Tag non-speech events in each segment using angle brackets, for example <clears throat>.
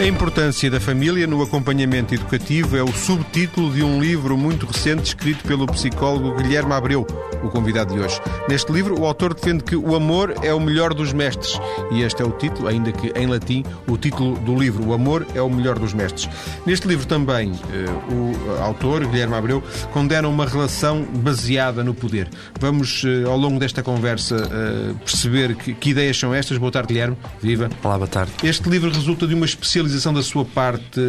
A importância da família no acompanhamento educativo é o subtítulo de um livro muito recente escrito pelo psicólogo Guilherme Abreu, o convidado de hoje. Neste livro, o autor defende que o amor é o melhor dos mestres. E este é o título, ainda que em latim, o título do livro, O Amor é o melhor dos mestres. Neste livro também, eh, o autor, Guilherme Abreu, condena uma relação baseada no poder. Vamos, eh, ao longo desta conversa, eh, perceber que, que ideias são estas. Boa tarde, Guilherme. Viva. Olá, boa tarde. Este livro resulta de uma especialização da sua parte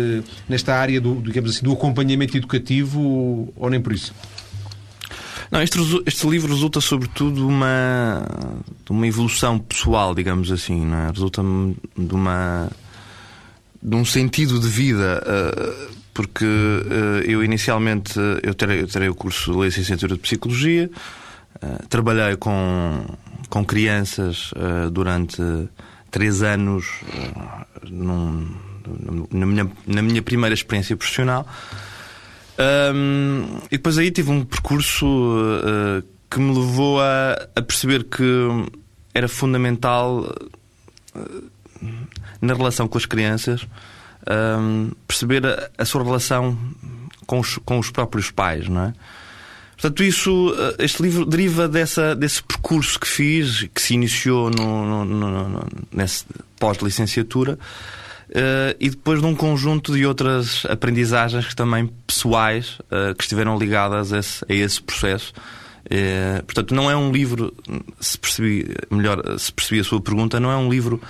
nesta área do, digamos assim, do acompanhamento educativo ou nem por isso? Não, este, este livro resulta sobretudo de uma, de uma evolução pessoal, digamos assim, é? resulta de uma de um sentido de vida, eh, porque eh, eu inicialmente eu terei, eu terei o curso de licenciatura de Psicologia, eh, trabalhei com, com crianças durante três anos num, na minha, na minha primeira experiência profissional. Um, e depois aí tive um percurso uh, que me levou a, a, perceber que era fundamental uh, na relação com as crianças um, perceber a, a, sua relação com os, com os próprios pais, não é? Portanto, isso, este livro deriva dessa, desse percurso que fiz, que se iniciou no, no, no, no nesse pós-licenciatura, Uh, e depois de um conjunto de outras aprendizagens que também pessoais uh, que estiveram ligadas a esse, a esse processo. Uh, portanto, não é um livro, se percebi, melhor, se percebi a sua pergunta, não é um livro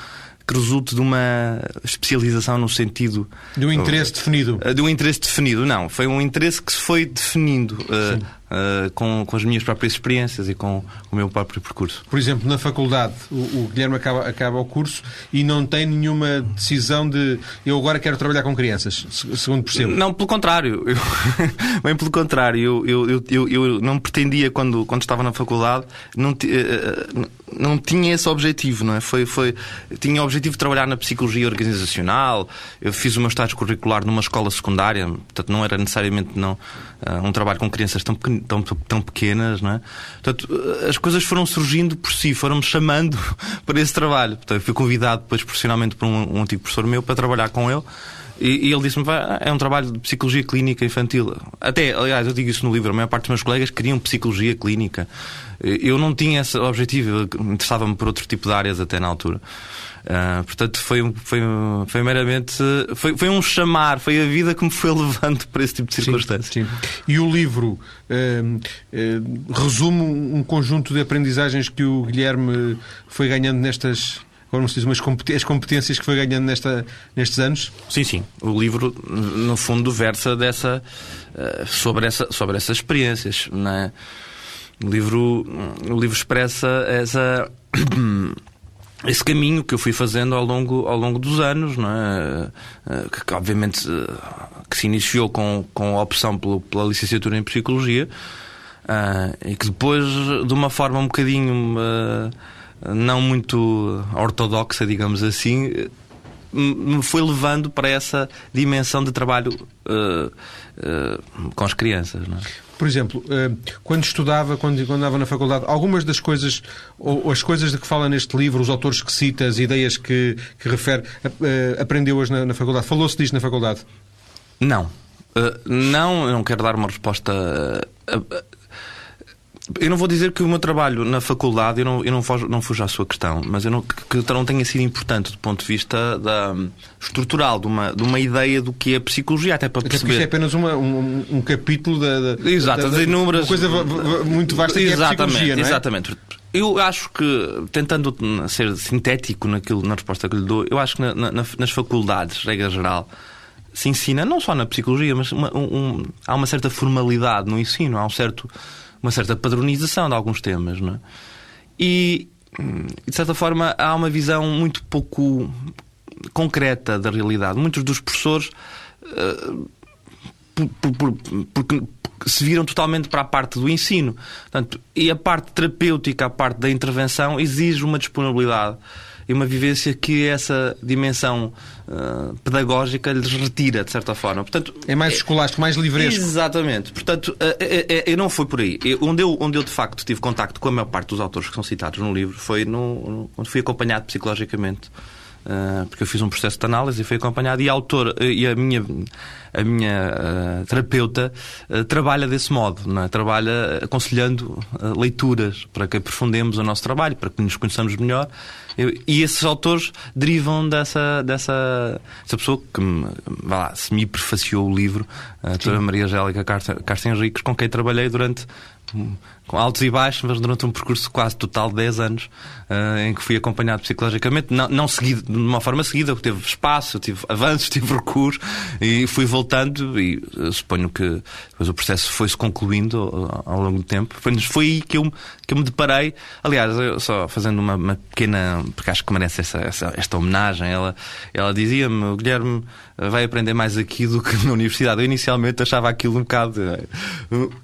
que resulte de uma especialização no sentido. De um interesse definido. De um interesse definido, não. Foi um interesse que se foi definindo uh, com, com as minhas próprias experiências e com o meu próprio percurso. Por exemplo, na faculdade, o, o Guilherme acaba, acaba o curso e não tem nenhuma decisão de eu agora quero trabalhar com crianças, segundo percebo. Não, pelo contrário. Eu, <laughs> bem pelo contrário. Eu, eu, eu, eu, não pretendia, quando, quando estava na faculdade, não, uh, não tinha esse objetivo, não é? Foi, foi, tinha o objetivo de trabalhar na psicologia organizacional. Eu fiz o meu estágio curricular numa escola secundária, portanto, não era necessariamente não, um trabalho com crianças tão, tão, tão pequenas, não é? Portanto, as coisas foram surgindo por si, foram-me chamando <laughs> para esse trabalho. Portanto, fui convidado depois profissionalmente por um, um antigo professor meu para trabalhar com ele. E, e ele disse-me: é um trabalho de psicologia clínica infantil. Até, aliás, eu digo isso no livro, a maior parte dos meus colegas queriam psicologia clínica. Eu não tinha esse objetivo, interessava-me por outro tipo de áreas até na altura. Uh, portanto, foi, foi, foi meramente. Foi, foi um chamar, foi a vida que me foi <laughs> levando para esse tipo de circunstâncias. Sim, sim. E o livro uh, uh, resume um conjunto de aprendizagens que o Guilherme foi ganhando nestas como se diz, umas as competências que foi ganhando nesta, nestes anos? Sim, sim. O livro, no fundo, versa dessa, sobre, essa, sobre essas experiências. É? o, livro, o livro expressa essa <coughs> esse caminho que eu fui fazendo ao longo, ao longo dos anos, é? Eh, que, que obviamente eh, que se iniciou com, com a opção pelo, pela licenciatura em Psicologia uh, e que depois, de uma forma um bocadinho uh, não muito ortodoxa, digamos assim, me foi levando para essa dimensão de trabalho uh, com as crianças. Não é? Por exemplo, eh, quando estudava, quando, andava na faculdade, algumas das coisas, ou as coisas de que fala neste livro, os autores que cita, as ideias que, que refere, aprendeu-as na, na faculdade? Falou-se disto na faculdade? Não. Uh, não, eu não quero dar uma resposta. Eu não vou dizer que o meu trabalho na faculdade, eu não, eu não, fujo, não fujo à sua questão, mas eu não, que, que não tenha sido importante do ponto de vista da, estrutural, de uma, de uma ideia do que é psicologia, até para perceber. Até isto é apenas uma, um, um capítulo da, da, Exato, da, da, inúmeras... uma coisa muito vasta que exatamente, é a psicologia, não é? Exatamente. Eu acho que, tentando ser sintético naquilo, na resposta que lhe dou, eu acho que na, na, nas faculdades, regra geral, se ensina, não só na psicologia, mas uma, um, há uma certa formalidade no ensino, há um certo uma certa padronização de alguns temas, não é? E, de certa forma, há uma visão muito pouco concreta da realidade. Muitos dos professores. Uh, por, por, porque se viram totalmente para a parte do ensino. Portanto, e a parte terapêutica, a parte da intervenção, exige uma disponibilidade e uma vivência que essa dimensão uh, pedagógica lhes retira, de certa forma. Portanto, é mais escolástico, mais livresco. Exatamente. Portanto, uh, uh, eu não foi por aí. Eu, onde, eu, onde eu, de facto, tive contacto com a maior parte dos autores que são citados no livro foi no, no, quando fui acompanhado psicologicamente porque eu fiz um processo de análise e fui acompanhado, e a autora, e a minha, a minha uh, terapeuta uh, trabalha desse modo, é? trabalha aconselhando leituras para que aprofundemos o nosso trabalho, para que nos conheçamos melhor. E esses autores derivam dessa, dessa, dessa pessoa que me, lá, se me prefaciou o livro, a doutora Maria Angélica Carsten Henriques, com quem trabalhei durante com altos e baixos, mas durante um percurso quase total de 10 anos, uh, em que fui acompanhado psicologicamente, não, não seguido, de uma forma seguida, teve espaço, tive avanços, <laughs> tive recursos, e fui voltando, e uh, suponho que depois o processo foi-se concluindo uh, ao longo do tempo. Foi, foi aí que eu, que eu me deparei, aliás, só fazendo uma, uma, pequena, porque acho que merece essa, essa esta homenagem, ela, ela dizia-me, Guilherme, vai aprender mais aqui do que na universidade. Eu inicialmente achava aquilo um bocado,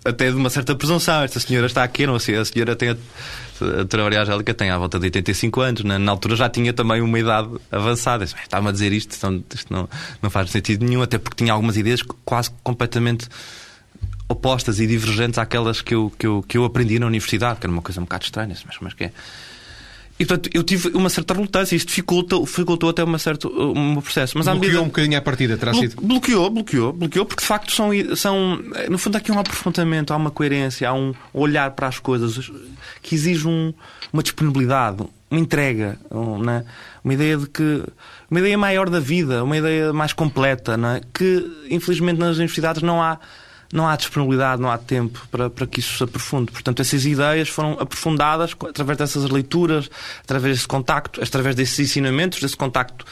até de uma certa presunção, esta senhora está aqui, não sei, a senhora tem a, a Maria Angélica tem à volta de 85 anos, na, na altura já tinha também uma idade avançada. Está-me a dizer isto, então, isto não, não faz sentido nenhum, até porque tinha algumas ideias quase completamente opostas e divergentes àquelas que eu, que eu, que eu aprendi na universidade, que era uma coisa um bocado estranha, mas, mas que é. E portanto eu tive uma certa relutância, isto dificultou, dificultou até uma certa, um processo. Mas bloqueou medida... um bocadinho a partida, terá sido? Bloqueou, bloqueou, bloqueou, porque de facto são, são. No fundo, há aqui um aprofundamento, há uma coerência, há um olhar para as coisas que exige um, uma disponibilidade, uma entrega, um, né? uma ideia de que. uma ideia maior da vida, uma ideia mais completa, né? que infelizmente nas universidades não há não há disponibilidade, não há tempo para, para que isso se aprofunde. Portanto, essas ideias foram aprofundadas através dessas leituras, através desse contacto, através desses ensinamentos, desse contacto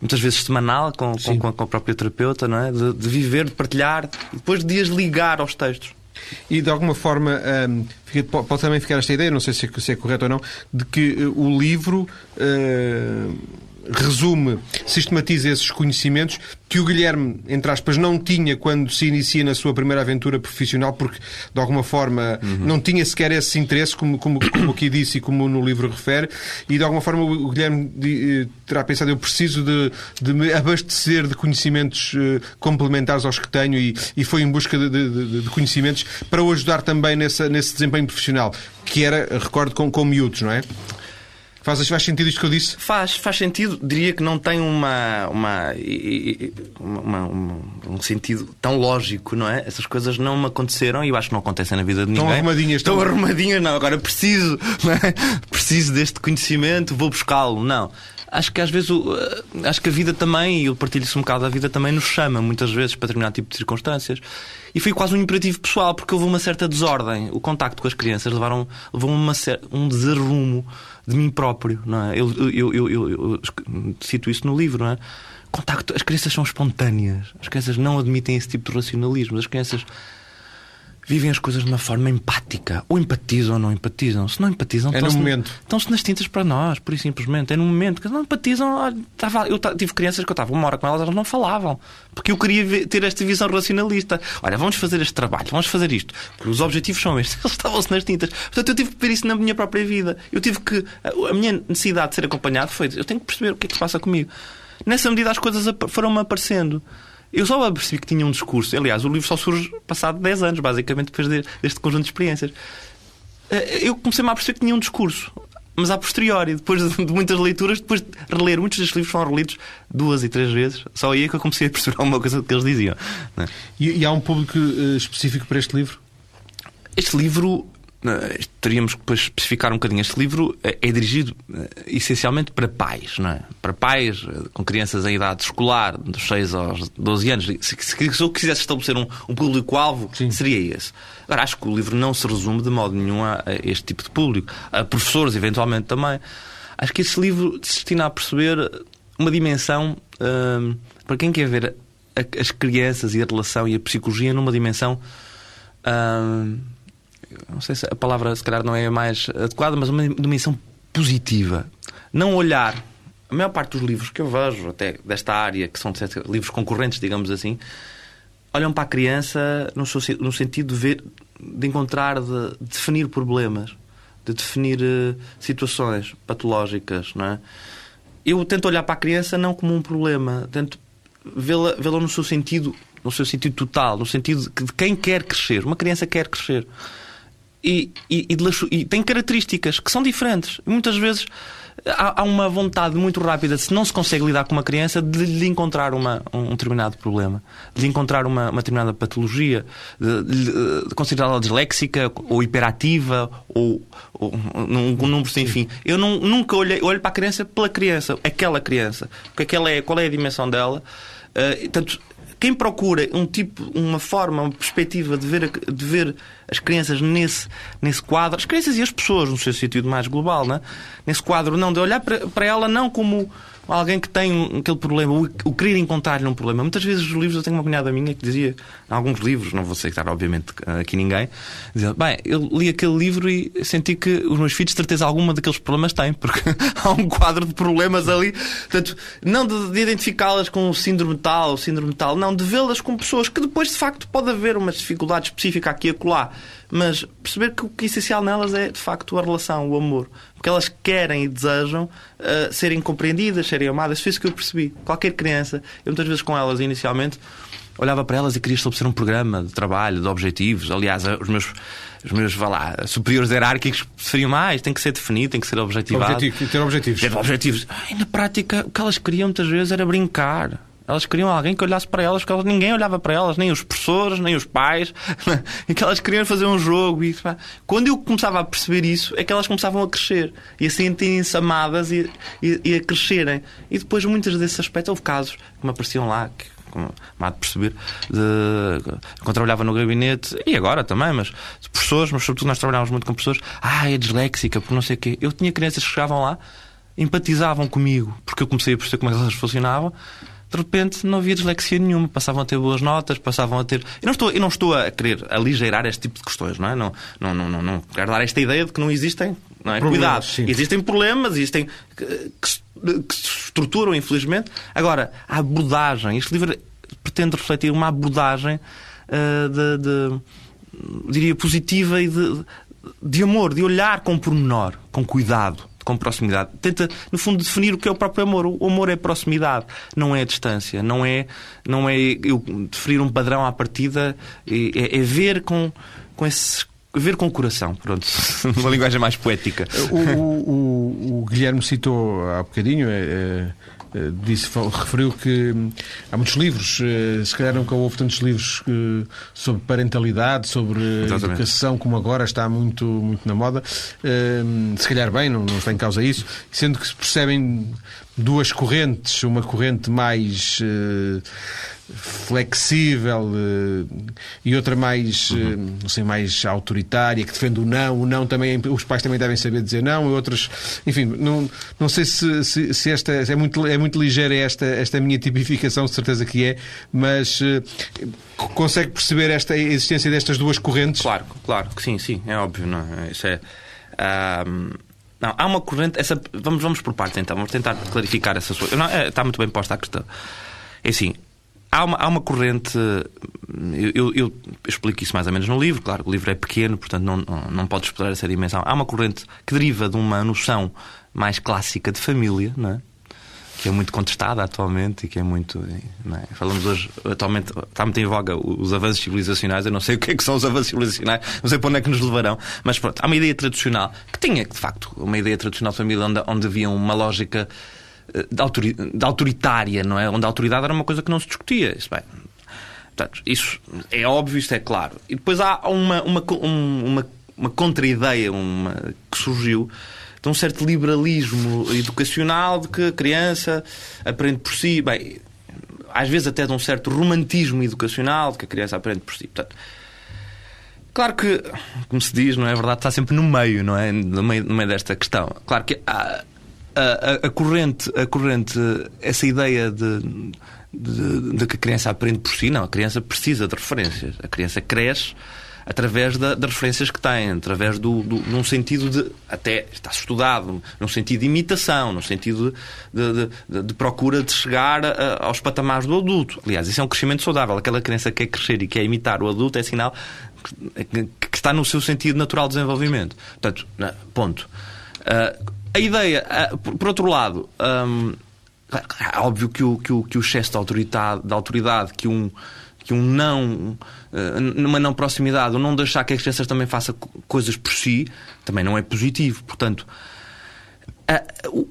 muitas vezes semanal com, com, com a própria terapeuta, não é? De, de, viver, de partilhar e depois de as ligar aos textos. E de alguma forma um, pode também ficar esta ideia, não sei se é, se é correto ou não, de que uh, o livro. Uh, resume, sistematiza esses conhecimentos que o Guilherme, entre aspas, não tinha quando se inicia na sua primeira aventura profissional, porque de alguma forma uhum. não tinha sequer esse interesse, como, como, como aqui disse e como no livro refere, e de alguma forma o Guilherme eh, terá pensado: eu preciso de, de me abastecer de conhecimentos eh, complementares aos que tenho, e, e foi em busca de, de, de conhecimentos para o ajudar também nessa, nesse desempenho profissional, que era, recordo, com, com miúdos, não é? Faz, faz sentido isto que eu disse? Faz, faz sentido. Diria que não tem uma, uma, uma, uma, um sentido tão lógico, não é? Essas coisas não me aconteceram e eu acho que não acontecem na vida de ninguém. Estão arrumadinhas. Estão tão... arrumadinhas, não. Agora preciso, <laughs> não é? Preciso deste conhecimento, vou buscá-lo. Não. Acho que às vezes, acho que a vida também, e eu partilho-se um bocado, a vida também nos chama muitas vezes para determinado tipo de circunstâncias. E foi quase um imperativo pessoal, porque houve uma certa desordem. O contacto com as crianças levaram, levou uma, um desarrumo de mim próprio. Não é? eu, eu, eu, eu, cito isso no livro. Não é? Contacto, as crianças são espontâneas. As crianças não admitem esse tipo de racionalismo. As crianças vivem as coisas de uma forma empática. Ou empatizam ou não empatizam. Se não empatizam, é momento. Estão-se nas tintas para nós, por simplesmente. É no momento. Que não empatizam. Olha, eu tive crianças que eu estava uma hora com elas, elas não falavam. Porque eu queria ver, ter esta visão racionalista. Olha, vamos fazer este trabalho, vamos fazer isto. Porque os objetivos são estes. <laughs> Eles estavam-se nas tintas. Portanto, eu tive que ver isso na minha própria vida. Eu tive que. A minha necessidade de ser acompanhado foi. Eu tenho que perceber o que é que se passa comigo. Nessa medida, as coisas foram-me aparecendo. Eu só percebi que tinha um discurso. Aliás, o livro só surge passado 10 anos, basicamente, depois deste conjunto de experiências. Eh, eu comecei-me a perceber que tinha um discurso. Mas a posteriori, depois de muitas leituras, depois de reler, muitos destes livros foram relidos duas e três vezes. Só aí é que eu comecei a perceber <laughs> alguma coisa do que eles diziam. É? E, e, há um público uh, específico para este livro? Este livro eh, teríamos que depois especificar um bocadinho. Este livro eh, é dirigido eh, essencialmente para pais, não é? Para pais com crianças em idade escolar, dos 6 aos 12 anos. Se, se, se eu quisesse estabelecer um, um público-alvo, seria esse. Agora, acho que o livro não se resume de modo nenhum a, a este tipo de público. A professores, eventualmente, também. Acho que este livro se destina a perceber uma dimensão hum, para quem quer ver a, as crianças e a relação e a psicologia numa dimensão. Hum, não sei se a palavra se calhar não é mais adequada, mas uma dimensão positiva. Não olhar. A maior parte dos livros que eu vejo, até desta área, que são livros concorrentes, digamos assim, olham para a criança no, no sentido de, ver, de encontrar, de, de definir problemas, de definir uh, situações patológicas, não é? Eu tento olhar para a criança não como um problema, tento vê-la vê no seu sentido, no seu sentido total, no sentido de quem quer crescer. Uma criança quer crescer e, e, e, e tem características que são diferentes. Muitas vezes há, uma vontade muito rápida, se não se consegue lidar com uma criança, de lhe encontrar uma, um determinado problema, de lhe encontrar uma, uma determinada patologia, de, de, de considerá-la disléxica ou hiperativa ou, ou num, número sem fim. Eu não, nunca olhei, olho para a criança pela criança, aquela criança, o que é, qual é a dimensão dela. Uh, tanto, quem procura um tipo, uma forma, uma perspectiva de ver, de ver as crianças nesse, nesse quadro, as crianças e as pessoas, no seu sentido mais global, né? nesse quadro, não de olhar para, para ela não como alguém que tem aquele problema, o, o querer encontrar-lhe um problema. Muitas vezes os livros, eu tenho uma cunhada minha que dizia, alguns livros, não vou citar obviamente aqui ninguém, dizia, bem, eu li aquele livro e senti que os meus filhos, de certeza alguma daqueles problemas têm, porque <laughs> há um quadro de problemas ali. Portanto, não de, de identificá-las com o síndrome tal, o síndrome tal, não, de vê-las com pessoas que depois, de facto, pode haver uma dificuldade específica aqui e acolá mas perceber que o que é essencial nelas é, de facto, a relação, o amor. Porque elas querem e desejam uh, serem compreendidas, serem amadas. Foi isso que eu percebi. Qualquer criança, eu muitas vezes com elas, inicialmente, olhava para elas e queria estabelecer um programa de trabalho, de objetivos. Aliás, os meus, os meus vá lá, superiores hierárquicos preferiam mais, tem que ser definido, tem que ser objetivado. Objetivo, ter objetivos. Ter objetivos. E na prática, o que elas queriam muitas vezes era brincar elas queriam alguém que olhasse para elas, porque ninguém olhava para elas, nem os professores, nem os pais, <laughs> e que elas queriam fazer um jogo. E, quando eu começava a perceber isso, é que elas começavam a crescer e a sentirem-se amadas e, e, e, a crescerem. E depois, muitos desses aspectos, houve casos que me apareciam lá, que, como há de perceber, de, quando trabalhava no gabinete, e agora também, mas professores, mas sobretudo nós trabalhávamos muito com professores, ah, é disléxica, por não sei o quê. Eu tinha crianças que chegavam lá, empatizavam comigo, porque eu comecei a perceber como é elas funcionavam, de repente não havia dislexia nenhuma, passavam a ter boas notas, passavam a ter. Eu não estou, eu não estou a querer aligeirar este tipo de questões, não é? Não, não, não, não, não quero dar esta ideia de que não existem. Não é? Cuidado. Sim. Existem problemas, existem que, que, que se estruturam, infelizmente. Agora, a abordagem, este livro pretende refletir uma abordagem uh, de, de, diria, positiva e de, de amor, de olhar com pormenor, com cuidado com proximidade. Tenta, no fundo, definir o que é o próprio amor. O amor é proximidade, não é distância. Não é, não é eu definir um padrão à partida, é, é ver com, com esse ver com o coração, pronto, <laughs> uma linguagem mais poética. O, o, o Guilherme citou há bocadinho, é, é disse, referiu que hum, há muitos livros, eh, se calhar nunca houve tantos livros sobre parentalidade, sobre Exatamente. educação, como agora está muito, muito na moda. Se calhar bem, não, não está em causa isso, sendo que se percebem duas correntes, uma corrente mais flexível uh, e outra mais, uhum. uh, não sei, mais autoritária, que defende o não. O não também, os pais também devem saber dizer não, e outros, enfim, não, não sei se, se, se esta é muito, é muito ligeira esta, esta minha tipificação, de certeza que é, mas consegue perceber esta a existência destas duas correntes? Claro, claro que sim, sim, é óbvio, não é? Isso é. Não, há uma corrente. Essa, vamos, vamos por partes então, vamos tentar clarificar essa sua. Não, é, está muito bem posta a questão. É assim, há uma, há uma corrente. Eu, eu, eu, explico isso mais ou menos no livro, claro, o livro é pequeno, portanto não, não, não pode explorar essa dimensão. Há uma corrente que deriva de uma noção mais clássica de família, não é? que é muito contestada atualmente e que é muito. É? Falamos hoje, atualmente, está muito em voga os avanços civilizacionais. Eu não sei o que é que são os avanços civilizacionais, não sei para onde é que nos levarão, mas pronto, há uma ideia tradicional que tinha, de facto, uma ideia tradicional de família onde, onde havia uma lógica autori, de autoritária, não é? Onde a autoridade era uma coisa que não se discutia. Isso, bem, portanto, isso é óbvio, isto é claro. E depois há uma, uma, uma, uma contra-ideia uma, que surgiu de um certo liberalismo educacional de que a criança aprende por si. Bem, às vezes até de um certo romantismo educacional de que a criança aprende por si. Portanto, claro que, como se diz, não é verdade, está sempre no meio, não é? No meio, no meio desta questão. Claro que a, a, a, corrente, a corrente, essa ideia de, de, de que a criança aprende por si, não, a criança precisa de referências. A criança cresce através da, das referências que tem, através do, do, num sentido de, até está estudado, num sentido de imitação, num sentido de, de, de procura de chegar a, aos patamares do adulto. Aliás, isso é um crescimento saudável. Aquela criança que quer crescer e quer imitar o adulto é sinal que, que está no seu sentido natural de desenvolvimento. Portanto, ponto. Uh, a ideia, uh, por, outro lado, um, é óbvio que o, que o, que o excesso de autoridade, de autoridade que um que um não, uh, numa não proximidade, ou não deixar que as crianças também façam coisas por si, também não é positivo. Portanto, o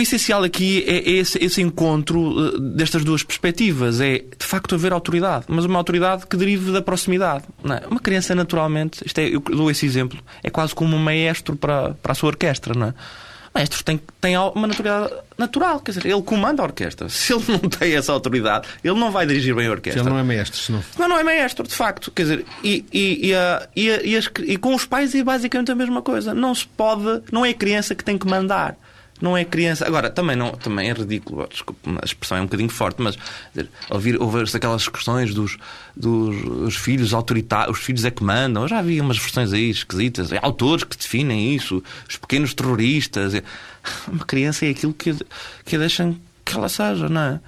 essencial aqui é esse, esse encontro uh, destas duas perspectivas. É, de facto, haver autoridade, mas uma autoridade que derive da proximidade. É? Uma criança, naturalmente, isto é, eu dou esse exemplo, é quase como um maestro para, para a sua orquestra. Não é? O maestro tem, tem uma naturalidade natural, quer dizer, ele comanda a orquestra. Se ele não tem essa autoridade, ele não vai dirigir bem a orquestra. Se ele não é maestro, senão... Não, não é maestro, de facto. Quer dizer, e, e, e, a, e, a, e, as, e com os pais é basicamente a mesma coisa. Não se pode, não é a criança que tem que mandar não é criança. Agora, também, não, também é ridículo, desculpe, a expressão é um bocadinho forte, mas dizer, ouvir, ouvir aquelas questões dos, dos filhos autoritários, os filhos é que mandam. Eu já havia umas versões aí esquisitas, é autores que definem isso, os pequenos terroristas. É... <laughs> Uma criança é aquilo que, que deixam que ela seja, não é?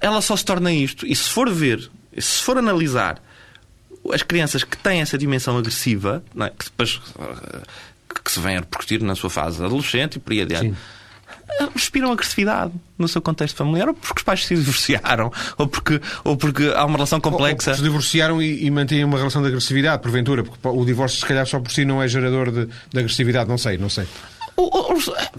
Ela só se torna isto, e se for ver, se for analisar as crianças que têm essa dimensão agressiva, é? que depois que se vem a repercutir na sua fase adolescente e por aí adiante. Sim respiram agressividade no seu contexto familiar, ou porque os pais se divorciaram, <laughs> ou porque, ou porque há uma relação complexa. Ou, ou se divorciaram e, e mantêm uma relação de agressividade, porventura, porque o divórcio, se calhar, só por si não é gerador de, de agressividade, não sei, não sei.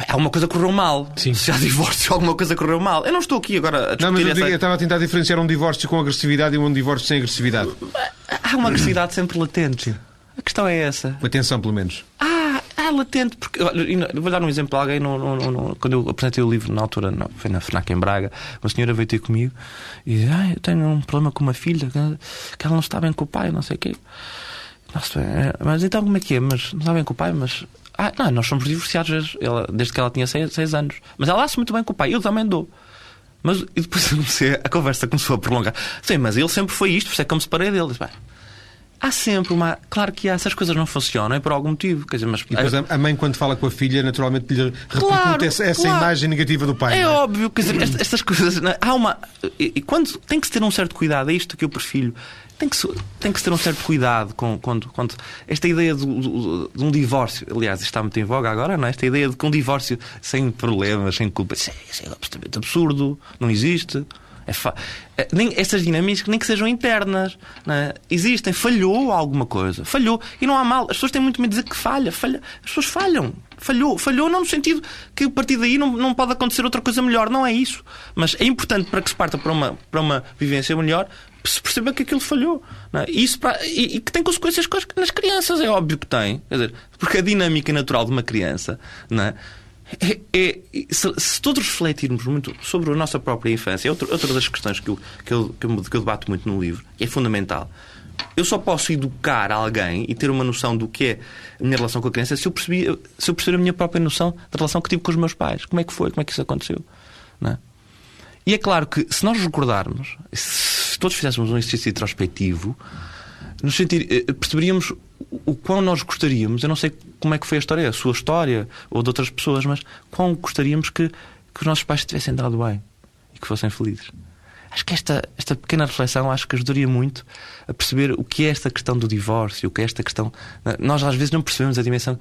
Alguma coisa correu mal. Sim. Se há divórcio, <laughs> alguma coisa correu mal. Eu não estou aqui agora a discutir Não, mas eu, essa... eu estava a tentar diferenciar um divórcio com agressividade e um divórcio sem agressividade. Há uma agressividade sempre latente. A questão é essa. Atenção, pelo menos. Ah, ah, latente, porque olha, vou dar um exemplo. Alguém, quando eu apresentei o livro na altura, não, foi na FNAC em Braga, uma senhora veio ter comigo e disse: ah, Eu tenho um problema com uma filha, que ela não está bem com o pai, não sei o quê. Nossa, é, mas então como é que é? Mas não está bem com o pai, mas. Ah, não, nós somos divorciados ela, desde que ela tinha 6 anos. Mas ela se muito bem com o pai, eu também dou. Mas e depois <laughs> a conversa começou a prolongar. Sim, mas ele sempre foi isto, por isso é que eu me separei dele. Disse, Há sempre uma. Claro que há, essas coisas não funcionam, é por algum motivo. Quer dizer, mas... E depois a mãe, quando fala com a filha, naturalmente lhe repercute claro, essa, claro. imagem negativa do pai. É, é? óbvio, quer dizer, estas coisas. É? Há uma. E quando tem que se ter um certo cuidado, é isto que eu prefiro. Tem que, se, tem que se ter um certo cuidado com, quando, quando esta ideia de, de, de, um divórcio, aliás, está muito em voga agora, não é? Esta ideia de que um divórcio sem problemas, sem culpa, isso é, isso é absolutamente absurdo, não existe. É fa... É, nem, essas dinâmicas nem que sejam internas é? existem. Falhou alguma coisa. Falhou. E não há mal. As pessoas têm muito medo de dizer que falha. falha. As pessoas falham. Falhou. Falhou não no sentido que a partir daí não, não pode acontecer outra coisa melhor. Não é isso. Mas é importante para que se parta para uma, para uma vivência melhor se perceba que aquilo falhou. É? Isso para, e, e, que tem consequências nas crianças. É óbvio que tem. Quer dizer, porque a dinâmica natural de uma criança. Não é? É, é, se, se, todos refletirmos muito sobre a nossa própria infância, é outra, outra das questões que eu, que, eu, que, eu, que eu debato muito no livro, e é fundamental. Eu só posso educar alguém e ter uma noção do que é a minha relação com a criança se eu, percebi, se eu perceber a minha própria noção da relação que tive com os meus pais. Como é que foi? Como é que isso aconteceu? É? E é claro que se nós recordarmos, se todos fizéssemos um exercício introspectivo, no sentido, eh, perceberíamos o quão nós gostaríamos, eu não sei como é que foi a história, a sua história ou de outras pessoas, mas quão gostaríamos que, que os nossos pais tivessem dado bem e que fossem felizes. Acho que esta, esta pequena reflexão acho que ajudaria muito a perceber o que é esta questão do divórcio, o que é esta questão. Nós às vezes não percebemos a dimensão.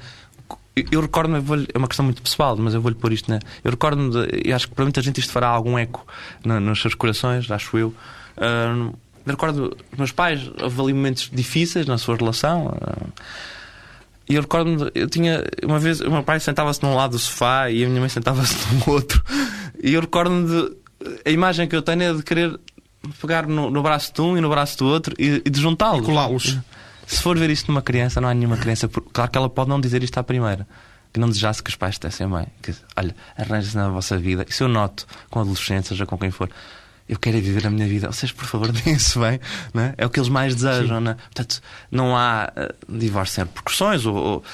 Eu recordo-me, é uma questão muito pessoal, mas eu vou-lhe pôr isto, né? Eu recordo-me, acho que para muita gente isto fará algum eco nos seus corações, acho eu. Uh, eu recordo os meus pais, houve ali momentos difíceis na sua relação. Eh, e eu recordo-me, eu tinha, uma vez, o meu pai sentava-se num lado do sofá e a minha mãe sentava-se <laughs> no outro. E eu recordo-me de. A imagem que eu tenho é de querer pegar no, no braço de um e no braço do outro e, e de juntá-los. Colá-los. Se for ver isto numa criança, não há nenhuma criança. Claro que ela pode não dizer isto à primeira. Que não desejasse que os pais dessem bem. Que, olha, arranje-se na vossa vida. Isso eu noto com adolescentes, seja com quem for eu quero é viver a minha vida. Vocês, por favor, <laughs> deem-se bem. Não é? é o que eles mais desejam. Não é? Portanto, não há uh, divórcio sem repercussões. Ou, ou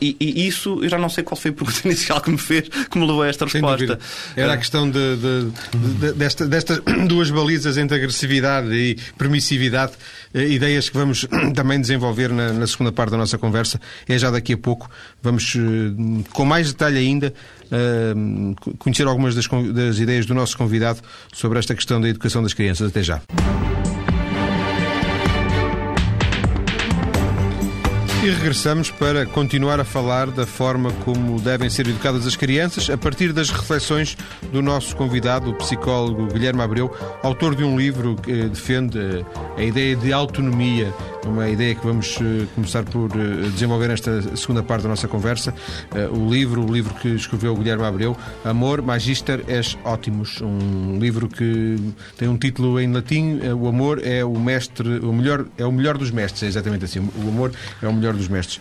e, e, isso, eu já não sei qual foi a pergunta <laughs> inicial que me fez, que me levou a esta resposta. Era a eh, questão de, de, de, desta, destas <clears throat> duas balizas entre agressividade e permissividade, uh, ideias que vamos <clears throat> também desenvolver na, na, segunda parte da nossa conversa. É já daqui a pouco. Vamos, uh, com mais detalhe ainda, conhecer algumas das, das ideias do nosso convidado sobre esta questão da educação das crianças. Até já. E regressamos para continuar a falar da forma como devem ser educadas as crianças, a partir das reflexões do nosso convidado, o psicólogo Guilherme Abreu, autor de um livro que defende a ideia de autonomia, uma ideia que vamos eh, começar por eh, desenvolver nesta segunda parte da nossa conversa. Eh, o livro, o livro que escreveu Guilherme Abreu, Amor, Magister és Ótimos, um livro que tem um título em latim, O amor é o mestre, o melhor, é o melhor dos mestres, é exatamente assim. O amor é o melhor dos mestres.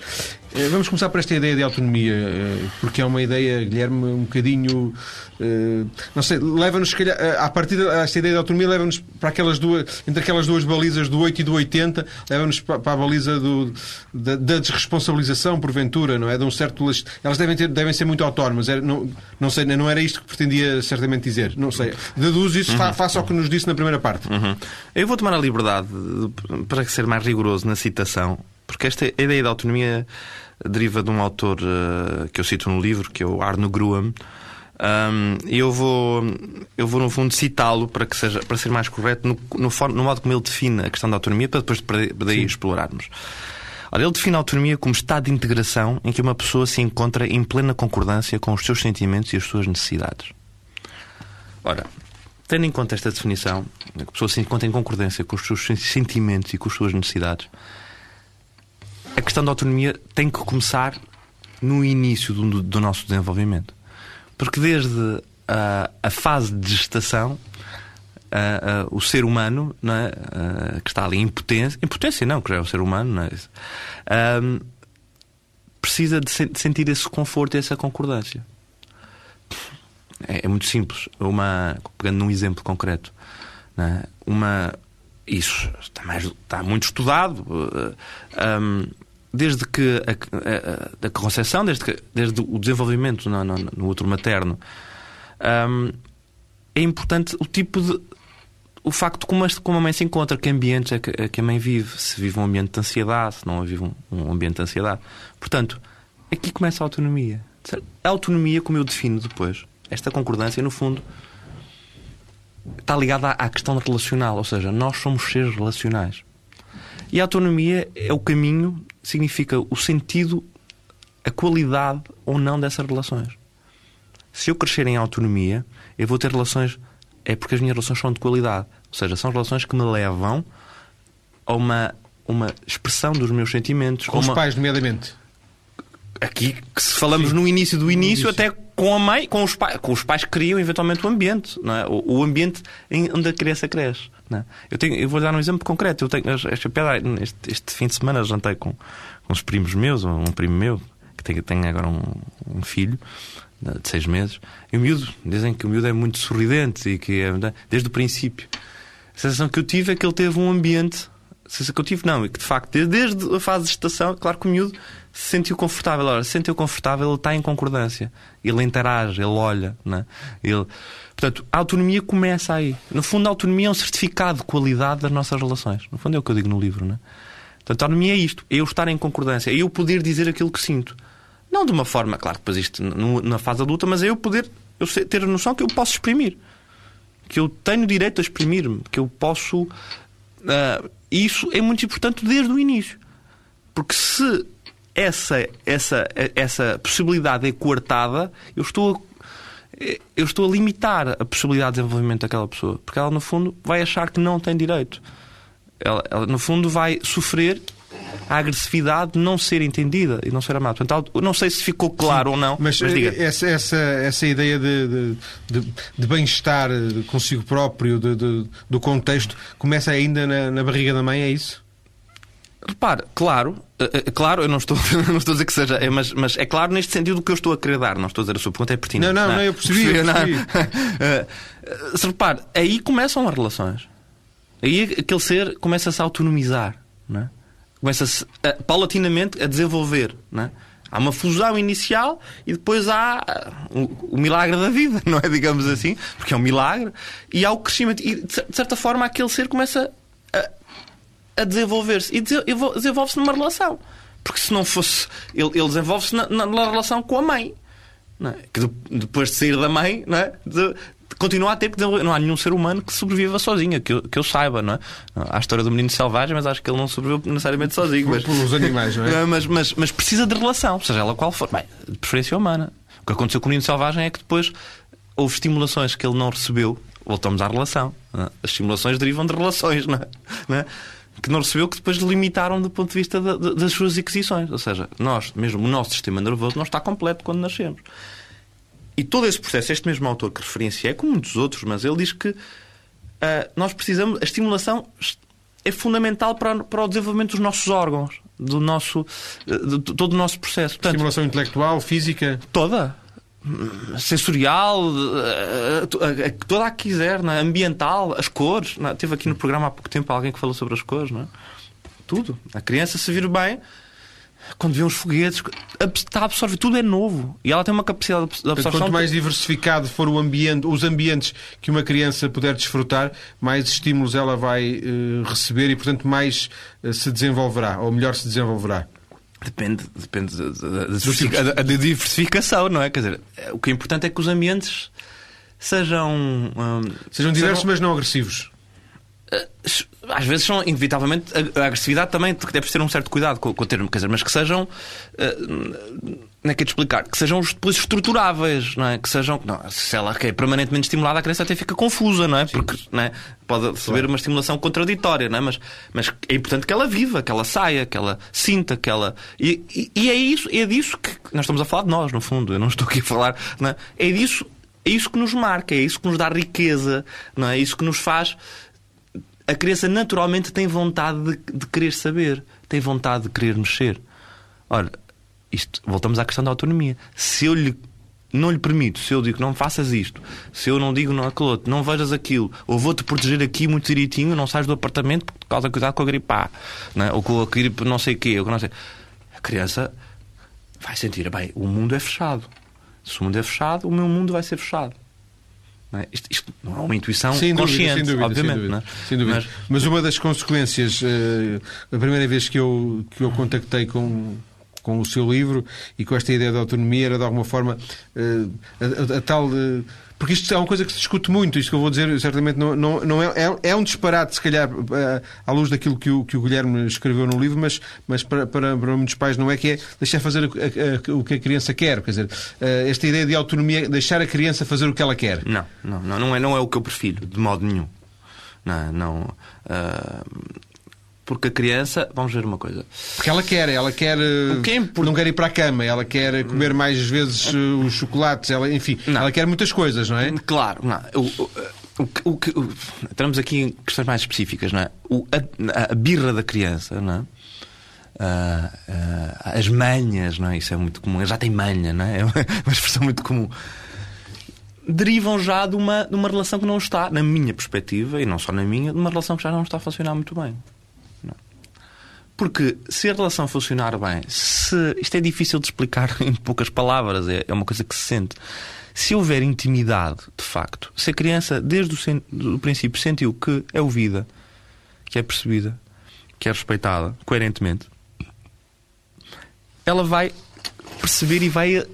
Eh, vamos começar por esta ideia de autonomia, eh, porque é uma ideia, Guilherme, um bocadinho. Eh, não sei, leva-nos, se calhar, a partir desta ideia de autonomia, leva-nos para aquelas duas, entre aquelas duas balizas do 8 e do 80, leva-nos para a baliza do, da, da, desresponsabilização, porventura, não é? De um certo. Elas devem, ter, devem ser muito autónomas. Não, não sei, não era isto que pretendia certamente dizer. Não sei. Deduzo isso uhum. face ao que nos disse na primeira parte. Uhum. Eu vou tomar a liberdade, para ser mais rigoroso na citação, porque esta ideia de autonomia deriva de um autor uh, que eu cito no livro, que é o Arno Gruam. Um, e eu vou, eu vou no fundo citá-lo para que seja para ser mais correto no, no, no, modo como ele define a questão da autonomia, para depois para daí Sim. explorarmos. Olha, ele define a autonomia como estado de integração em que uma pessoa se encontra em plena concordância com os seus sentimentos e as suas necessidades. Ora, tendo em conta esta definição, a pessoa se encontra em concordância com os seus sentimentos e com as suas necessidades, a questão da autonomia tem que começar no início do, do nosso desenvolvimento. Porque desde a, a fase de gestação, a, a, o ser humano é? que está ali em potência, em potência não, que já é o ser humano, é? Precisa de, se, de, sentir esse conforto e essa concordância. É, é, muito simples. Uma, pegando num exemplo concreto, é? uma, isso está, mais, está muito estudado. Um, desde que a, a, a concepção, desde, que, desde o desenvolvimento no, no, no útero materno, um, é importante o tipo de. O facto de como a, como a mãe se encontra, que ambientes é que, é que a mãe vive, se vive um ambiente de ansiedade, se não vive um, um ambiente de ansiedade. Portanto, aqui começa a autonomia. A autonomia, como eu defino depois, esta concordância, no fundo, está ligada à, à questão relacional, ou seja, nós somos seres relacionais. E a autonomia é o caminho, significa o sentido, a qualidade ou não dessas relações. Se eu crescer em autonomia, eu vou ter relações. É porque as minhas relações são de qualidade. Ou seja, são relações que me levam a uma, uma expressão dos meus sentimentos. Com uma... os pais, nomeadamente. Aqui, que se falamos Sim. no início do início, até com a mãe, com os pais, com os pais que criam eventualmente o ambiente, não é? o, ambiente onde a criança cresce. Não é? eu, tenho, eu vou dar um exemplo concreto. Eu tenho este, este fim de semana jantei com, com os primos meus, um primo meu, que tem, tem agora um, um filho de seis meses, e o miúdo, dizem que o miúdo é muito sorridente e que é, desde o princípio. A sensação que eu tive é que ele teve um ambiente. Sensação que eu tive, não, e que de facto, desde a fase de estação, claro que o miúdo se sentiu confortável. Ora, se sentiu confortável, ele está em concordância. Ele interage, ele olha. Né? Ele... Portanto, a autonomia começa aí. No fundo, a autonomia é um certificado de qualidade das nossas relações. No fundo, é o que eu digo no livro. Né? Portanto, a autonomia é isto: é eu estar em concordância, é eu poder dizer aquilo que sinto. Não de uma forma, claro, depois isto na fase adulta, mas é eu poder eu ter a noção que eu posso exprimir. Que eu tenho direito a exprimir-me. Que eu posso. Uh, isso é muito importante desde o início. Porque se essa, essa, essa possibilidade é coartada, eu estou a eu estou a limitar a possibilidade de desenvolvimento daquela pessoa. Porque ela, no fundo, vai achar que não tem direito. Ela, ela no fundo, vai sofrer a agressividade de não ser entendida e não ser amada. Portanto, não sei se ficou claro Sim, ou não. Mas, mas diga. Essa, essa, essa ideia de, de, de, de bem-estar consigo próprio, de, do contexto, começa ainda na, na barriga da mãe, é isso? Repare, claro, eh, eh, claro, eu não estou, <laughs> não estou a dizer que seja, é, mas, mas é claro neste sentido que eu estou a querer dar. Não estou a dizer a sua pergunta é pertinente. Não, não, não, não eu percebi. eu percebi. Não. <laughs> Se repare, aí começam as relações. Aí aquele ser começa-se a autonomizar. Não é? Começa-se paulatinamente a desenvolver. Não é? Há uma fusão inicial e depois há o, o, milagre da vida, <laughs> não é? Digamos assim, porque é um milagre, e há o crescimento. E de certa forma aquele ser começa a desenvolver-se. E desenvolve-se numa relação. Porque se não fosse. Ele, ele desenvolve-se na, na, relação com a mãe. é? que de- depois de sair da mãe, é? De- continua a ter que desenvolver. Não há nenhum ser humano que sobreviva sozinho, que eu, que eu saiba, não é? Há a história do menino selvagem, mas acho que ele não sobreviveu necessariamente sozinho. Mas, Pelos animais, não é? <laughs> mas, mas, mas precisa de relação, seja ela qual for. Bem, de preferência humana. O que aconteceu com o menino selvagem é que depois houve estimulações que ele não recebeu, voltamos à relação. é? As estimulações derivam de relações, não é? Não é? Que não recebeu, que depois limitaram do ponto de vista da- da- das suas aquisições. Ou seja, nós, mesmo o nosso sistema nervoso, não está completo quando nascemos. E todo esse processo, este mesmo autor que referenciei, como muitos outros, mas ele diz que ah, nós precisamos, a estimulação é fundamental para, para o desenvolvimento dos nossos órgãos, do nosso, eh, de todo o nosso processo. Portanto, Estimulação intelectual, física. toda. Sensorial, eh, toda a que quiser, não é? ambiental, as cores. Não é? Teve aqui no programa há pouco tempo alguém que falou sobre as cores, não é? Tudo. A criança se vir bem, quando vê uns foguetes, está a absorver, tudo é novo. E ela tem uma capacidade de absorção. Quanto mais diversificado for o ambiente, os ambientes que uma criança puder desfrutar, mais estímulos ela vai eh, receber e, portanto, mais eh, se desenvolverá, ou melhor se desenvolverá. Depende, depende da, da- da da- diversificação, não é? Quer dizer, o que é importante é que os ambientes sejam. hum, Sejam diversos, mas não agressivos. Às vezes são inevitavelmente a, agressividade também que deve ter um certo cuidado com, com o termo, quer dizer, mas que sejam eh, não é que é de explicar, que sejam depois estruturáveis, não é? Que sejam, não, se ela é permanentemente estimulada, a criança até fica confusa, não é? Porque não é? pode receber uma estimulação contraditória, não é? Mas, mas é importante que ela viva, que ela saia, que ela sinta, que ela. E, e- e é isso, é disso que nós estamos a falar de nós, no fundo. Eu não estou aqui a falar, não é? É disso. É isso que nos marca, é isso que nos dá riqueza, não é? É isso que nos faz a criança naturalmente tem vontade de, de querer saber, tem vontade de querer mexer. Ora, isto, voltamos à questão da autonomia. Se eu lhe não lhe permito, se eu digo não faças isto, se eu não digo não aquilo outro, não vejas aquilo, ou vou-te proteger aqui muito direitinho, não sais do apartamento porque causa cuidado com a gripe A, não é? ou com a gripe não sei o quê, ou com não sei. A criança vai sentir, bem, o mundo é fechado. Se o mundo é fechado, o meu mundo vai ser fechado. Não é? Isto, isto não é uma intuição Sem consciente, dúvida, obviamente. sem dúvida. é? Sem dúvida. Mas- Mas, uma das consequências, eh, a primeira vez que eu, que eu contactei com, com o seu livro e com esta ideia da autonomia era de alguma forma eh, a, a- a tal. Porque isto é uma coisa que se discute muito, isto que eu vou dizer certamente não, não, não é, é, é um disparate, se calhar, eh, à luz daquilo que o, que o Guilherme escreveu no livro, mas, mas para, para, para muitos pais não é que é deixar fazer a- a- a- o que a criança quer. Quer dizer, eh, esta ideia de autonomia, deixar a criança fazer o que ela quer. Não, não, não, não, é, não é o que eu prefiro, de modo nenhum. Não, não. ah, porque a criança. Vamos ver uma coisa. Porque ela quer, ela quer. O que é Não quer ir para a cama, ela quer comer mais vezes eh, os chocolates, ela, enfim, Não. ela quer muitas coisas, não é? Claro, não. O, o, o, o, entramos aqui em questões mais específicas, não é? A, a birra da criança, não é? Ah, ah, as manhas, não é? Isso é muito comum. Ele já tem manha, não é? É uma <laughs> uma expressão muito comum. Derivam já de uma, de uma relação que não está, na minha perspectiva, e não só na minha, de uma relação que já não está a funcionar muito bem. Porque se a relação funcionar bem, se isto é difícil de explicar <laughs> em poucas palavras, é, é uma coisa que se sente. Se houver intimidade, de facto, se a criança, desde o, sen- do princípio, sentiu que é ouvida, que é percebida, que é respeitada, coerentemente, ela vai perceber e vai eh,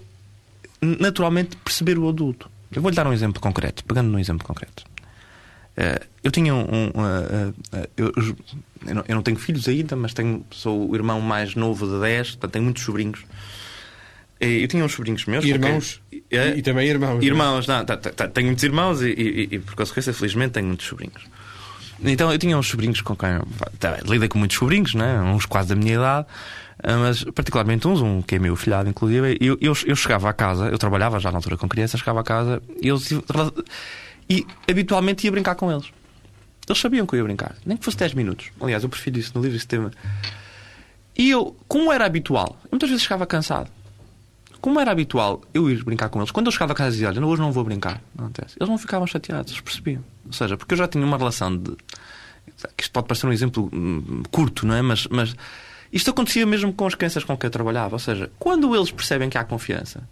naturalmente perceber o adulto. Eu vou-lhe dar um exemplo concreto, pegando num exemplo concreto. Eh, eu tinha um. um, eh, eh, eu, eu não, eu não tenho filhos ainda, mas tenho, sou o irmão mais novo de 10, portanto tenho muitos sobrinhos. Eu tinha uns sobrinhos meus. com Irmãos Eh, e, e também irmãos. é? Irmãos, não, tá, tá, tá, tenho muitos irmãos e, e- e, por consequência, felizmente, tenho muitos sobrinhos. Então eu tinha uns sobrinhos com quem. Tá, lidei com muitos sobrinhos, né? uns quase da minha idade, mas particularmente uns, um que é meu filhado, inclusive. e Eu, eu, eu chegava à casa, eu trabalhava já na altura com crianças, chegava à casa e eles. E habitualmente ia brincar com eles. Eles sabiam que eu ia brincar, nem que fosse 10 minutos. Aliás, eu prefiro isso no livro, esse tema. E eu, como era habitual, eu muitas vezes chegava cansado. Como era habitual eu ir brincar com eles, quando eu chegava a casa e dizia, olha, hoje não vou brincar, não acontece. Eles não ficavam chateados, eles percebiam. Ou seja, porque eu já tinha uma relação de. Isto pode parecer um exemplo hum, curto, não é? Mas, mas isto acontecia mesmo com as crianças com quem eu trabalhava. Ou seja, quando eles percebem que há confiança,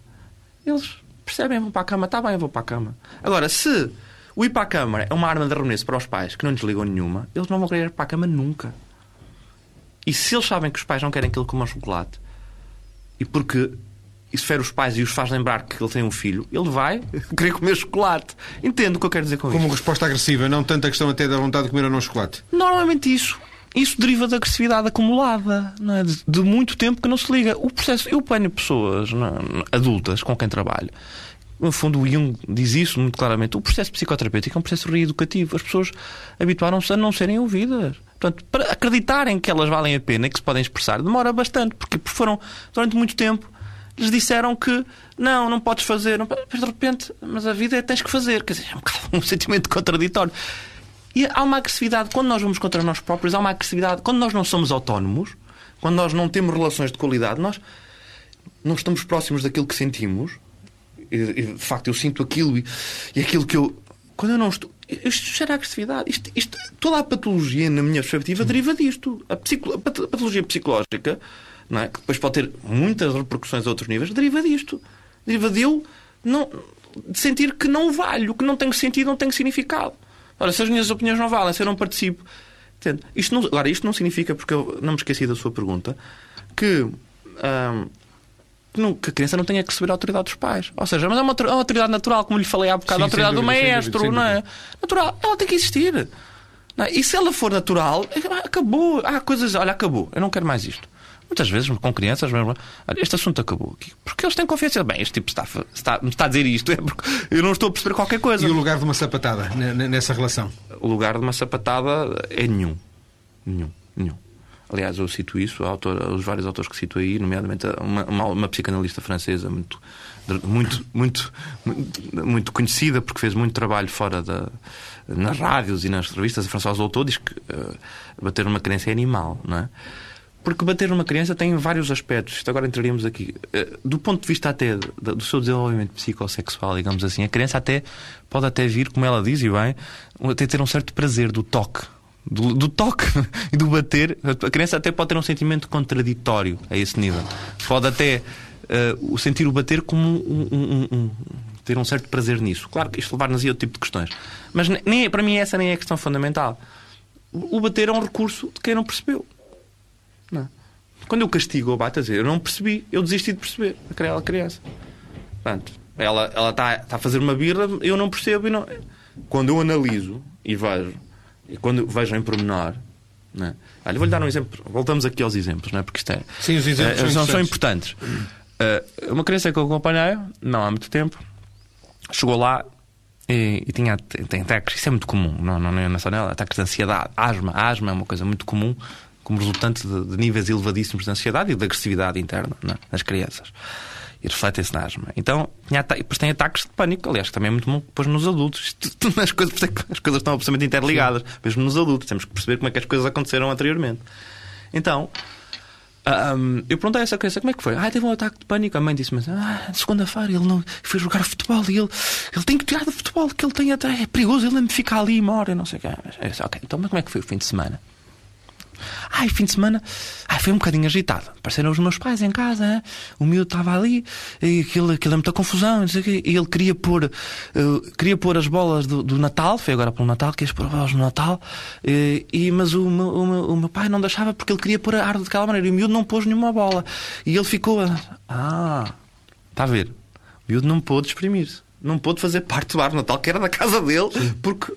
eles percebem, vão para a cama, está bem, eu vou para a cama. Agora, se o ir para a cama é uma arma de arremesso para os pais que não desligam nenhuma, eles não vão querer ir para a cama nunca. E se eles sabem que os pais não querem que ele coma chocolate, e porque isso fere os pais e os faz lembrar que ele tem um filho, ele vai <laughs> querer comer chocolate. Entendo o que eu quero dizer com Como isto. resposta agressiva, não tanto a questão até da vontade de comer ou não chocolate. Normalmente isso. Isso deriva da agressividade acumulada, é? de, muito tempo que não se liga. O processo, eu ponho pessoas é? adultas com quem trabalho. No fundo, o Jung diz isso muito claramente. O processo psicoterapêutico é um processo reeducativo. As pessoas habituaram-se a não serem ouvidas. Portanto, para acreditarem que elas valem a pena e que se podem expressar, demora bastante, porque foram, durante muito tempo, lhes disseram que não, não podes fazer, não, podes", mas de repente, mas a vida é tens que fazer. Quer dizer, é um, <laughs> um sentimento contraditório. E há uma agressividade, quando nós vamos contra nós próprios, há uma agressividade, quando nós não somos autónomos, quando nós não temos relações de qualidade, nós não estamos próximos daquilo que sentimos. E, e, de facto, eu sinto aquilo e, e aquilo que eu. Quando eu não estou. Isto gera agressividade. Isto, isto- toda a patologia, na minha perspectiva, deriva disto. A, a pat- a patologia psicológica, é? que depois pode ter muitas repercussões a outros níveis, deriva disto. Deriva de eu não, de sentir que não valho, que não tenho sentido, não tenho significado. Ora, se as minhas opiniões não valem, se eu não participo. Entende? Isto não, agora, isto não significa, porque eu não me esqueci da sua pergunta, que. ahm, que a criança não tenha que receber a autoridade dos pais. Ou seja, mas é uma, é uma autoridade natural, como lhe falei há bocado, Sim, a autoridade do dúvida, sem maestro, dúvida, não é? Natural, ela tem que existir. É? E se ela for natural, acabou. Há coisas, olha, acabou. Eu não quero mais isto. Muitas vezes, com crianças, mesmo, olha, este assunto acabou aqui. Porque eles têm confiança. Bem, este tipo está, está, me está a dizer isto, é porque eu não estou a perceber qualquer coisa. E o lugar de uma sapatada ne- ne- nessa relação? O lugar de uma sapatada é nenhum. Nenhum. Nenhum. Aliás, eu cito isso, a autora, os vários autores que cito aí, nomeadamente uma, uma, uma psicanalista francesa muito, muito, muito, muito, conhecida, porque fez muito trabalho fora da, nas rádios e nas revistas. A Françoise Doutor diz que eh, bater numa criança é animal, não é? Porque bater numa criança tem vários aspectos. Isto agora entraríamos aqui. Eh, Do ponto de vista até do seu desenvolvimento psicossexual, digamos assim, a criança até pode até vir, como ela diz, e bem, até ter um certo prazer do toque. Do, do toque <laughs> e do bater. A criança até pode ter um sentimento contraditório a esse nível. Pode até o sentir o bater como um, um- um- um- ter um certo prazer nisso. Claro que isto levar-nos a outro tipo de questões. Mas ne- nem, para mim essa nem é a questão fundamental. O bater é um recurso de quem não percebeu. Quando eu castigo ou bato, a dizer, eu não percebi, eu desisti de perceber aquela criança. Portanto, ela ela está está a fazer uma birra, eu não percebo. E não... Quando eu analiso e vejo, e quando vejo em pormenor, né? Olha, vou-lhe dar um exemplo. Voltamos aqui aos exemplos, não é? porque isto é. Sim, os exemplos eh, são são, importantes. Eh, uma criança que eu acompanhei, não há muito tempo, chegou lá e, e tinha tem, tem ataques, isso é muito comum, não, não, não é só nela, ataques de ansiedade, asma. A asma é uma coisa muito comum como resultante de, de níveis elevadíssimos de ansiedade e de agressividade interna é? nas crianças. E refletem-se na asma. Então, depois tem ataques de pânico, aliás, que também é muito comum depois nos adultos. <laughs> As, coisas, é que as coisas estão absolutamente interligadas, mesmo nos adultos. Temos que perceber como é que as coisas aconteceram anteriormente. Então, Ahm, eu perguntei a essa criança como é que foi. Ah, teve um ataque de pânico. A mãe disse: Mas ah, segunda-feira ele não foi jogar futebol e ele, ele tem que tirar do futebol, que ele tem até. É perigoso, ele não fica ali e mora. Não sei o disse, ok, então mas como é que foi o fim de semana? Ai, fim de semana ai, foi um bocadinho agitado. Apareceram os meus pais em casa, hein? o miúdo estava ali, e aquilo, aquilo é muita confusão, o. E ele queria pôr, eh, queria pôr as bolas do, do Natal, foi agora para o Natal, quis pôr as bolas no Natal, eh, e, mas o, meu- o, meu, o meu pai não deixava porque ele queria pôr a árvore daquela maneira, e o miúdo não pôs nenhuma bola. E ele ficou, a- ah, está a ver, o miúdo não pôde exprimir-se, não pôde fazer parte do árvore de Natal, que era da casa dele, porque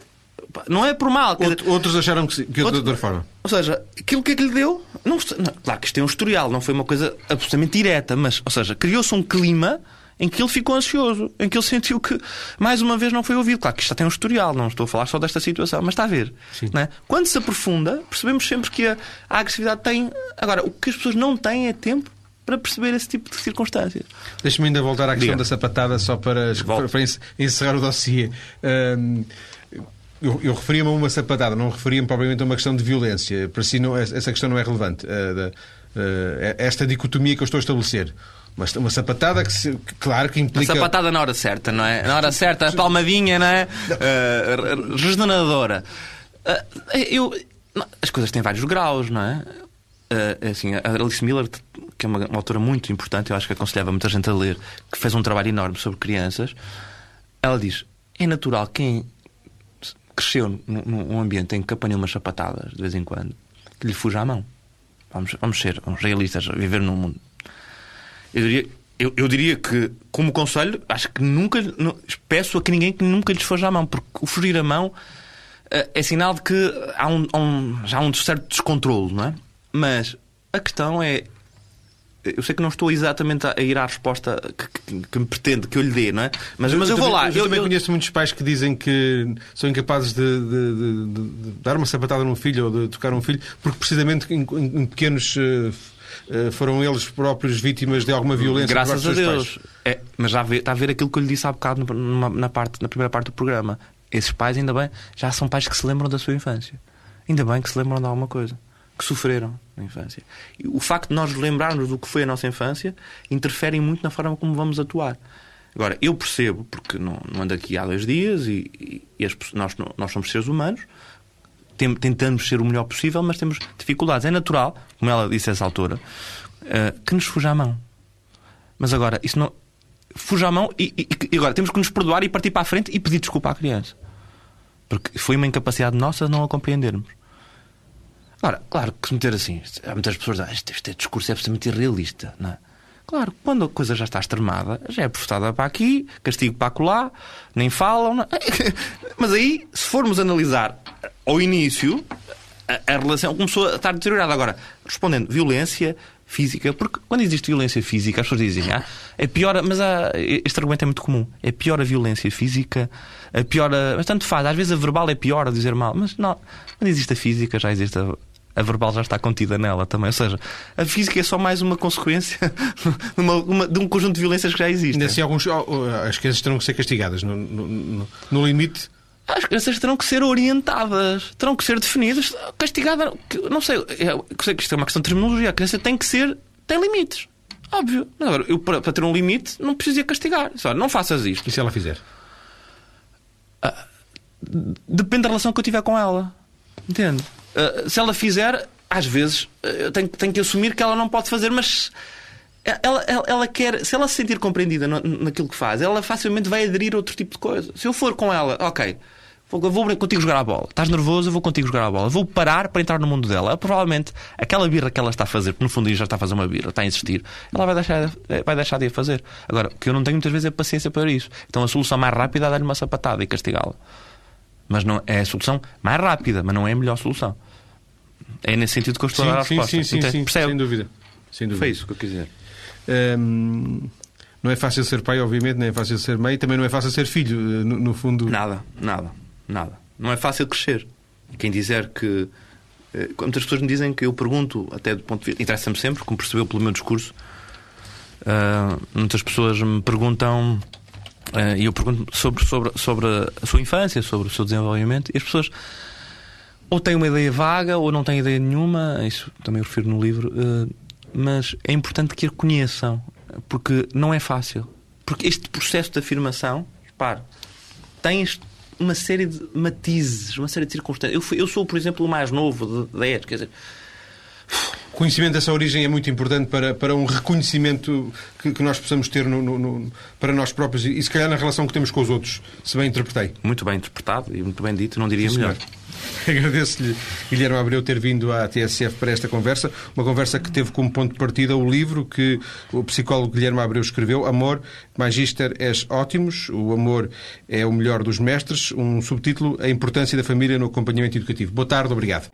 pá, não é por mal. dizer, Outros acharam que, se- que Outro- de outra forma. Ou seja, aquilo que é que lhe deu. Não, não, claro que isto é um historial, não foi uma coisa absolutamente direta, mas, ou seja, criou-se um clima em que ele ficou ansioso, em que ele sentiu que, mais uma vez, não foi ouvido. Claro que isto já tem um historial, não estou a falar só desta situação, mas está a ver. não é? Quando se aprofunda, percebemos sempre que a, a agressividade tem. Agora, o que as pessoas não têm é tempo para perceber esse tipo de circunstâncias. Deixa-me ainda voltar à questão Diga. da sapatada só para, para encer- encerrar o dossiê. Hum, eu, eu referia-me a uma sapatada, não referia-me propriamente a uma questão de violência. Para si, não, essa questão não é relevante. eh, eh, esta dicotomia que eu estou a estabelecer. Mas uma sapatada que, se- que, claro, que implica. sapatada na hora certa, não é? Na hora certa, a palmadinha, não é? Uh, regeneradora. Eu, não, as coisas têm vários graus, não é? Uh, assim, a Alice Miller, que é uma, uma autora muito importante, eu acho que aconselhava muita gente a ler, que fez um trabalho enorme sobre crianças, ela diz: é natural quem cresceu num, num ambiente em que apanha umas sapatadas de vez em quando, que lhe fuja a mão. Vamos, vamos ser vamos realistas, viver num mundo eu diria eu, eu diria que, como conselho, acho que nunca. Não, peço a que ninguém que nunca lhes fuja a mão, porque o fugir a mão uh, é sinal de que há um, um, já há um certo descontrole, não é? Mas a questão é. Eu sei que não estou exatamente a ir à resposta que, que, que me pretende que eu lhe dê, não é? Mas, mas eu, eu vou também, lá. Eu, eu também conheço muitos pais que dizem que são incapazes de, de, de, de, dar uma sapatada num filho ou de tocar um filho, porque precisamente em, em pequenos. Uh, foram eles próprios vítimas de alguma violência. Graças a Deus. É, mas já vê, está a ver aquilo que eu lhe disse há bocado numa, na, parte, na primeira parte do programa. Esses pais, ainda bem, já são pais que se lembram da sua infância. Ainda bem que se lembram de alguma coisa. Que sofreram na infância. E o facto de nós lembrarmos do que foi a nossa infância interfere muito na forma como vamos atuar. Agora, eu percebo, porque não, não ando aqui há dois dias e, e, as, nós, nós somos seres humanos, tentamos ser o melhor possível, mas temos dificuldades. É natural, como ela disse essa altura, uh, que nos fuja a mão. Mas agora, isso não. Fuja a mão e, e, agora temos que nos perdoar e partir para a frente e pedir desculpa à criança. Porque foi uma incapacidade nossa não a compreendermos. Agora, claro que se meter assim, há muitas pessoas dizem, este, este discurso é absolutamente irrealista, não é? Claro, quando a coisa já está extremada, já é professada para aqui, castigo para acolá, nem falam. Não... É? <laughs> Mas aí, se formos analisar ao início, a, a, relação começou a estar deteriorada. Agora, respondendo, violência física, porque quando existe violência física, as pessoas dizem, ah, é pior, mas ah, este argumento é muito comum, é pior a violência física, a pior, a, mas tanto faz, às vezes a verbal é pior a dizer mal, mas não, quando existe a física, já existe a, a verbal já está contida nela também. Ou seja, a física é só mais uma consequência <laughs> uma, uma, de um conjunto de violências que já existe. Assim, alguns, as crianças terão que ser castigadas no, no, no limite. As crianças terão que ser orientadas, terão que ser definidas, castigadas. Não sei, eu sei que isto é uma questão de terminologia. A criança tem que ser, tem limites. Óbvio. Agora, eu para, para ter um limite não preciso castigar. Só, não faças isto. E se ela fizer? Ah, depende da relação que eu tiver com ela. Entende? Uh, se ela fizer, às vezes uh, eu tenho, tenho, que assumir que ela não pode fazer, mas ela, ela, ela, quer, se ela se sentir compreendida naquilo que faz, ela facilmente vai aderir a outro tipo de coisa. Se eu for com ela, ok, vou, vou contigo jogar a bola. Estás nervoso, eu vou contigo jogar a bola. Vou parar para entrar no mundo dela. Ela, provavelmente, aquela birra que ela está a fazer, porque no fundo já está a fazer uma birra, está a insistir, ela vai deixar, vai deixar de a fazer. Agora, o que eu não tenho muitas vezes é paciência para isso. Então a solução mais rápida é dar-lhe uma sapatada e castigá-la. Mas não, é a solução mais rápida, mas não é a melhor solução. É nesse sentido que eu estou sim, a dar a resposta. Sim, sim, sim, Percebe? sem dúvida. Sem dúvida. Foi isso que eu quis dizer. Hum, não é fácil ser pai, obviamente, nem é fácil ser mãe, também não é fácil ser filho, eh, no, no fundo. Nada, nada, nada. Não é fácil crescer. Quem dizer que. Eh, muitas pessoas me dizem que eu pergunto, até do ponto de vista. Interessa-me sempre, como percebeu pelo meu discurso. Uh, muitas pessoas me perguntam. Uh, e eu pergunto sobre, sobre, sobre a sua infância, sobre o seu desenvolvimento, e as pessoas ou têm uma ideia vaga ou não têm ideia nenhuma, isso também refiro no livro, uh, mas é importante que a conheçam, porque não é fácil. Porque este processo de afirmação, repare, tem uma série de matizes, uma série de circunstâncias. Eu, fui, eu sou, por exemplo, o mais novo de 10, quer dizer. O conhecimento dessa origem é muito importante para, para um reconhecimento que, que nós possamos ter no, no, no, para nós próprios e, se calhar, na relação que temos com os outros, se bem interpretei. Muito bem interpretado e muito bem dito, não diria Sim, melhor. <laughs> Agradeço-lhe, Guilherme Abreu, ter vindo à TSF para esta conversa. Uma conversa que teve como ponto de partida o livro que o psicólogo Guilherme Abreu escreveu, Amor, Magister és ótimos, o amor é o melhor dos mestres, um subtítulo, A importância da família no acompanhamento educativo. Boa tarde, obrigado.